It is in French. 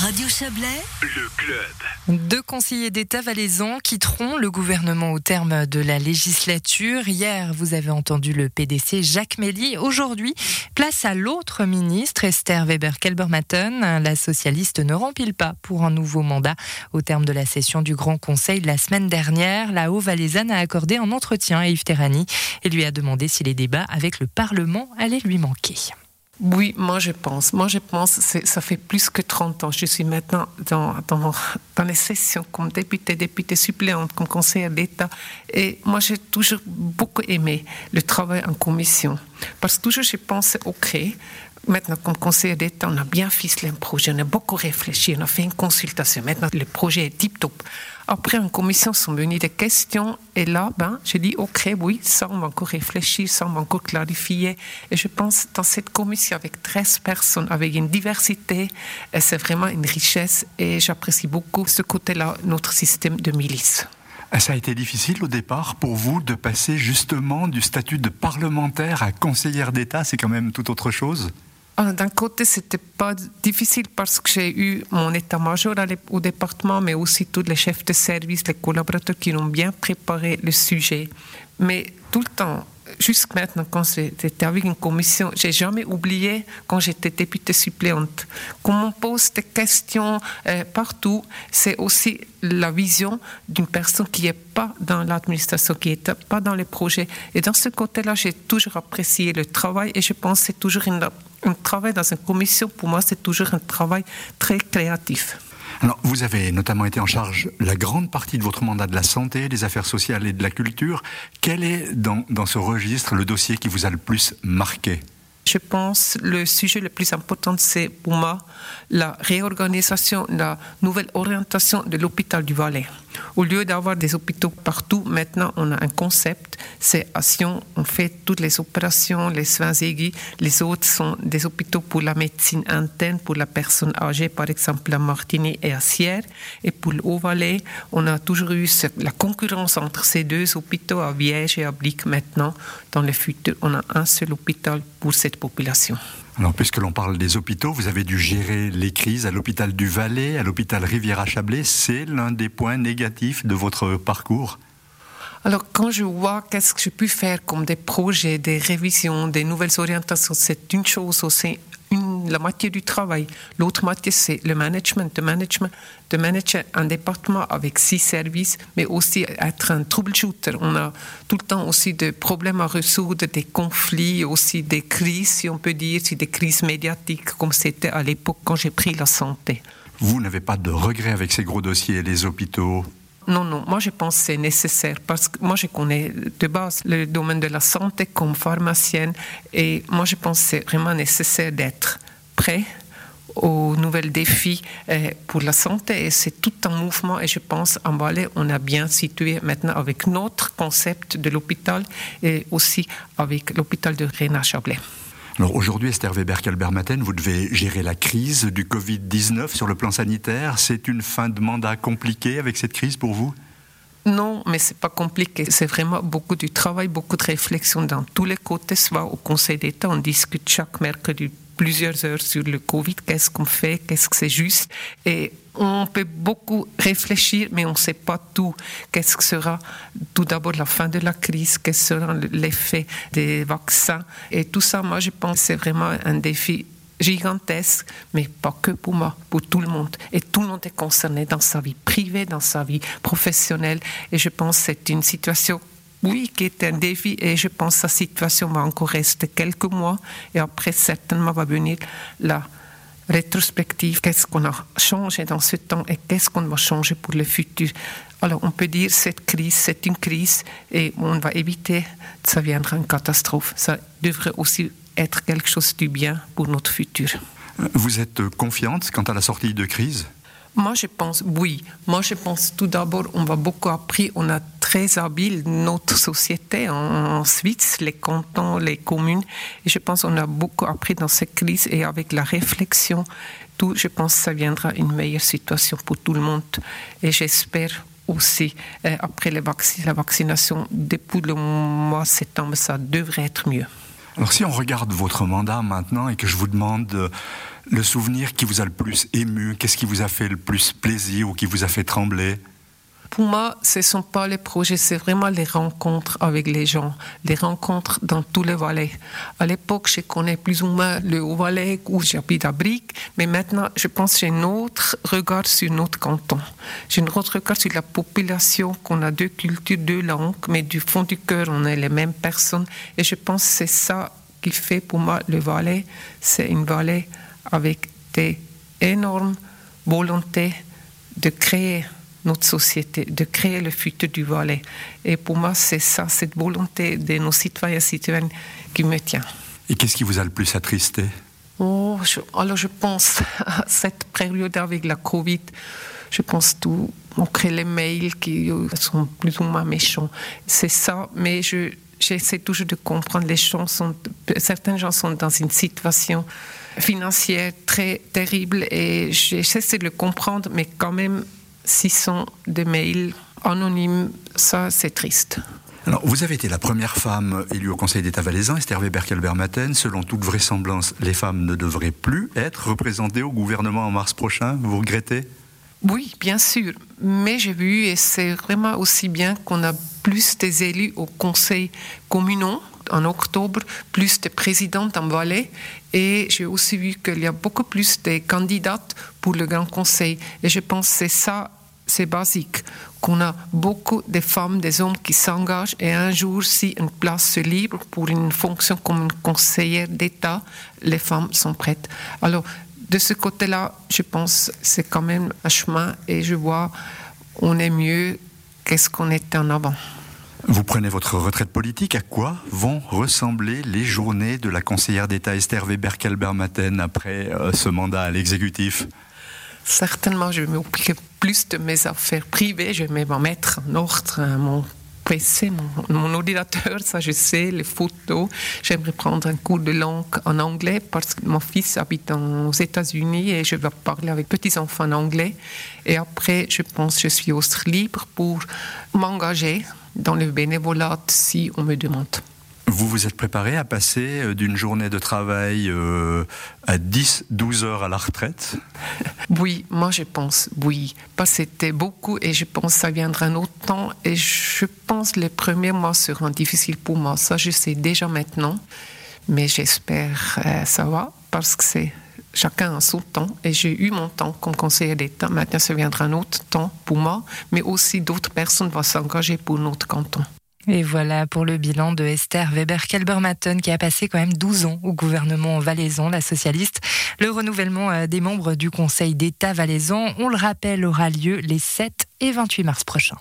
Radio Chablais, le club. Deux conseillers d'État valaisans quitteront le gouvernement au terme de la législature. Hier, vous avez entendu le PDC Jacques Méli. Aujourd'hui, place à l'autre ministre, Esther Weber-Kelbermatten. La socialiste ne rempile pas pour un nouveau mandat. Au terme de la session du Grand Conseil de la semaine dernière, la Haut-Valaisanne a accordé un entretien à Yves Terrani et lui a demandé si les débats avec le Parlement allaient lui manquer. Oui, moi je pense. Moi je pense, ça fait plus que 30 ans. Je suis maintenant dans, les sessions comme députée, députée suppléante, comme conseillère d'État. Et moi j'ai toujours beaucoup aimé le travail en commission. Parce que toujours je pense, OK, Maintenant, comme conseiller d'État, on a bien ficelé un projet, on a beaucoup réfléchi, on a fait une consultation. Maintenant, le projet est tip-top. Après, en commission, sont venues des questions. Et là, ben, j'ai dit, OK, oui, ça, on va encore réfléchir, ça, on va encore clarifier. Et je pense, dans cette commission, avec 13 personnes, avec une diversité, c'est vraiment une richesse. Et j'apprécie beaucoup ce côté-là, notre système de milice. Ça a été difficile au départ pour vous de passer justement du statut de parlementaire à conseillère d'État, c'est quand même tout autre chose? ah, d'un côté, c'était pas difficile parce que j'ai eu mon état-major au département, mais aussi tous les chefs de service, les collaborateurs qui ont bien préparé le sujet. Mais tout le temps, jusqu'à maintenant, quand j'étais avec une commission, j'ai jamais oublié quand j'étais députée suppléante. Quand on pose des questions euh, partout, c'est aussi la vision d'une personne qui n'est pas dans l'administration, qui n'est pas dans les projets. Et dans ce côté-là, j'ai toujours apprécié le travail et je pense que c'est toujours un travail dans une commission, pour moi, c'est toujours un travail très créatif. Alors, vous avez notamment été en charge la grande partie de votre mandat de la santé, des affaires sociales et de la culture. Quel est dans, dans ce registre le dossier qui vous a le plus marqué? Je pense le sujet le plus important, c'est pour moi la réorganisation, la nouvelle orientation de l'hôpital du Valais. Au lieu d'avoir des hôpitaux partout, maintenant on a un concept, c'est à Sion, on fait toutes les opérations, les soins aigus, les autres sont des hôpitaux pour la médecine interne, pour la personne âgée, par exemple à Martigny et à Sierre. Et pour le Haut-Valais, on a toujours eu la concurrence entre ces deux hôpitaux, à Viège et à Blic maintenant. Dans le futur, on a un seul hôpital pour cette population. Alors, puisque l'on parle des hôpitaux, vous avez dû gérer les crises à l'hôpital du Valais, à l'hôpital Rivière-à-Chablais. C'est l'un des points négatifs de votre parcours? Alors, quand je vois qu'est-ce que j'ai pu faire comme des projets, des révisions, des nouvelles orientations, c'est une chose aussi la moitié du travail. L'autre moitié, c'est le management. De management, de manager un département avec six services, mais aussi être un troubleshooter. On a tout le temps aussi des problèmes à résoudre, des conflits, aussi des crises, si on peut dire, des crises médiatiques, comme c'était à l'époque quand j'ai pris la santé. Vous n'avez pas de regrets avec ces gros dossiers, les hôpitaux? Non, non, moi je pense que c'est nécessaire parce que moi je connais de base le domaine de la santé comme pharmacienne et moi je pense que c'est vraiment nécessaire d'être prêt aux nouvelles défis euh, pour la santé et c'est tout un mouvement et je pense en Valais on a bien situé maintenant avec notre concept de l'hôpital et aussi avec l'hôpital de Rennes Chablais. Alors aujourd'hui, Esther Weber-Kalbermaten, vous devez gérer la crise du Covid-19 sur le plan sanitaire. C'est une fin de mandat compliquée avec cette crise pour vous? Non, mais c'est pas compliqué. C'est vraiment beaucoup de travail, beaucoup de réflexion dans tous les côtés. Soit au Conseil d'État, on discute chaque mercredi plusieurs heures sur le Covid, qu'est-ce qu'on fait, qu'est-ce que c'est juste? Et on peut beaucoup réfléchir, mais on ne sait pas tout. Qu'est-ce que sera tout d'abord la fin de la crise, quel sera l'effet des vaccins? Et tout ça, moi, je pense que c'est vraiment un défi gigantesque, mais pas que pour moi, pour tout le monde. Et tout le monde est concerné dans sa vie privée, dans sa vie professionnelle. Et je pense que c'est une situation oui, qui est un défi et je pense que sa situation va encore rester quelques mois et après certainement va venir la rétrospective, qu'est-ce qu'on a changé dans ce temps et qu'est-ce qu'on va changer pour le futur? Alors on peut dire cette crise, c'est une crise et on va éviter que ça viendra une catastrophe. Ça devrait aussi être quelque chose du bien pour notre futur. Vous êtes confiante quant à la sortie de crise? Moi, je pense, oui. Moi, je pense tout d'abord, on va beaucoup appris, on a très habile notre société en, Suisse, les cantons, les communes. Et je pense qu'on a beaucoup appris dans cette crise et avec la réflexion, tout, je pense que ça viendra une meilleure situation pour tout le monde. Et j'espère aussi, euh, après la vaccination, depuis le mois de septembre, ça devrait être mieux. Alors si on regarde votre mandat maintenant et que je vous demande le souvenir qui vous a le plus ému Qu'est-ce qui vous a fait le plus plaisir ou qui vous a fait trembler? Pour moi, ce ne sont pas les projets, c'est vraiment les rencontres avec les gens, les rencontres dans tous les Valais. À l'époque, je connais plus ou moins le Haut-Valais où j'habite à Brique, mais maintenant, je pense que j'ai un autre regard sur notre canton. J'ai un autre regard sur la population, qu'on a deux cultures, deux langues, mais du fond du cœur, on est les mêmes personnes. Et je pense que c'est ça qui fait pour moi le Valais. C'est une Valais avec des énormes volontés de créer notre société, de créer le futur du Valais. Et pour moi, c'est ça, cette volonté de nos citoyens et citoyennes qui me tient. Et qu'est-ce qui vous a le plus attristé? Oh, Alors je pense à cette période avec la Covid, je pense tout, on crée les mails qui sont plus ou moins méchants. C'est ça, mais je, j'essaie toujours de comprendre. Les gens sont, certains gens sont dans une situation financière très terrible et j'essaie de le comprendre, mais quand même, 600 de mails anonymes, ça c'est triste. Alors, vous avez été la première femme élue au Conseil d'État valaisan, Esther Weber-Kelbermatten. Selon toute vraisemblance, les femmes ne devraient plus être représentées au gouvernement en mars prochain. Vous regrettez? Oui, bien sûr. Mais j'ai vu, et c'est vraiment aussi bien qu'on a plus des élus au Conseil communaux en octobre, plus de présidentes en Valais. Et j'ai aussi vu qu'il y a beaucoup plus de candidates pour le Grand Conseil. Et je pense que c'est ça, c'est basique, qu'on a beaucoup de femmes, des hommes qui s'engagent. Et un jour, si une place se libre pour une fonction comme une conseillère d'État, les femmes sont prêtes. Alors, de ce côté-là, je pense c'est quand même un chemin et je vois, on est mieux qu'est-ce qu'on était en avant. Vous prenez votre retraite politique. À quoi vont ressembler les journées de la conseillère d'État Esther Weber-Kelbermatten après euh, ce mandat à l'exécutif? Certainement, je vais m'occuper plus de mes affaires privées. Je vais me mettre en ordre mon PC, mon, ordinateur, ça je sais, les photos. J'aimerais prendre un cours de langue en anglais parce que mon fils habite aux États-Unis et je vais parler avec petits enfants en anglais. Et après, je pense que je suis aussi libre pour m'engager dans le bénévolat si on me demande. Vous vous êtes préparé à passer euh, d'une journée de travail euh, à 10-12 heures à la retraite? Oui, moi je pense, oui. Parce c'était beaucoup et je pense que ça viendra un autre temps. Et je pense que les premiers mois seront difficiles pour moi. Ça, je sais déjà maintenant. Mais j'espère euh, ça va parce que c'est chacun a son temps et j'ai eu mon temps comme conseiller d'État. Maintenant, ça viendra un autre temps pour moi, mais aussi d'autres personnes vont s'engager pour notre canton. Et voilà pour le bilan de Esther Weber-Kelbermatten qui a passé quand même 12 ans au gouvernement valaisan, la socialiste. Le renouvellement euh, des membres du Conseil d'État valaisan, on le rappelle, aura lieu les 7 et 28 mars prochains.